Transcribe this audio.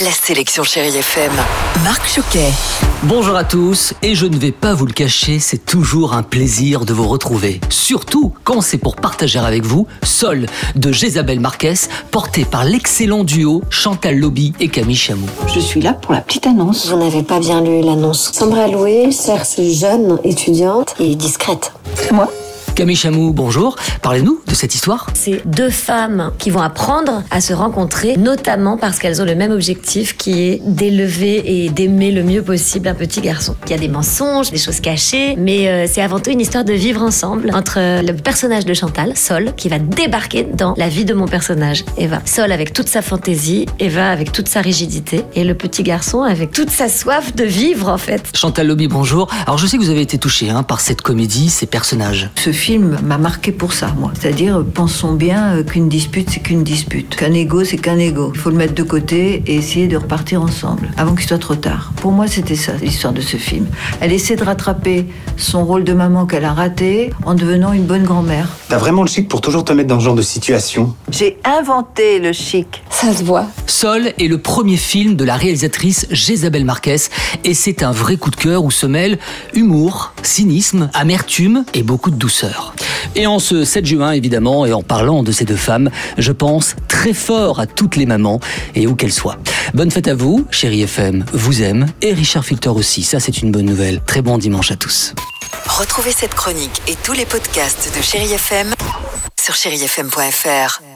La sélection Chérie FM. Marc Choquet. Bonjour à tous, et je ne vais pas vous le cacher, c'est toujours un plaisir de vous retrouver. Surtout quand c'est pour partager avec vous Sol de Jésabelle Marquez, porté par l'excellent duo Chantal Lobby et Camille Chamou. Je suis là pour la petite annonce. Vous n'avez pas bien lu l'annonce. Sandra Loué certes jeune, étudiante et discrète. C'est moi? Camille Chamou, bonjour. Parlez-nous de cette histoire. C'est deux femmes qui vont apprendre à se rencontrer, notamment parce qu'elles ont le même objectif qui est d'élever et d'aimer le mieux possible un petit garçon. Il y a des mensonges, des choses cachées, mais euh, c'est avant tout une histoire de vivre ensemble entre euh, le personnage de Chantal, Sol, qui va débarquer dans la vie de mon personnage, Eva. Sol avec toute sa fantaisie, Eva avec toute sa rigidité, et le petit garçon avec toute sa soif de vivre en fait. Chantal Lobby, bonjour. Alors je sais que vous avez été touché hein, par cette comédie, ces personnages. Ce film m'a marqué pour ça, moi. C'est-à-dire, pensons bien euh, qu'une dispute, c'est qu'une dispute. Qu'un ego, c'est qu'un ego. Il faut le mettre de côté et essayer de repartir ensemble, avant qu'il soit trop tard. Pour moi, c'était ça, l'histoire de ce film. Elle essaie de rattraper son rôle de maman qu'elle a raté en devenant une bonne grand-mère. T'as vraiment le chic pour toujours te mettre dans ce genre de situation? J'ai inventé le chic. Ça se voit. Sol est le premier film de la réalisatrice Jésabelle Marquez et c'est un vrai coup de cœur où se mêlent humour, cynisme, amertume et beaucoup de douceur. Et en ce 7 juin évidemment et en parlant de ces deux femmes, je pense très fort à toutes les mamans et où qu'elles soient. Bonne fête à vous, chérie FM, vous aime et Richard Filter aussi, ça c'est une bonne nouvelle. Très bon dimanche à tous. Retrouvez cette chronique et tous les podcasts de Chérie FM sur chérifm.fr.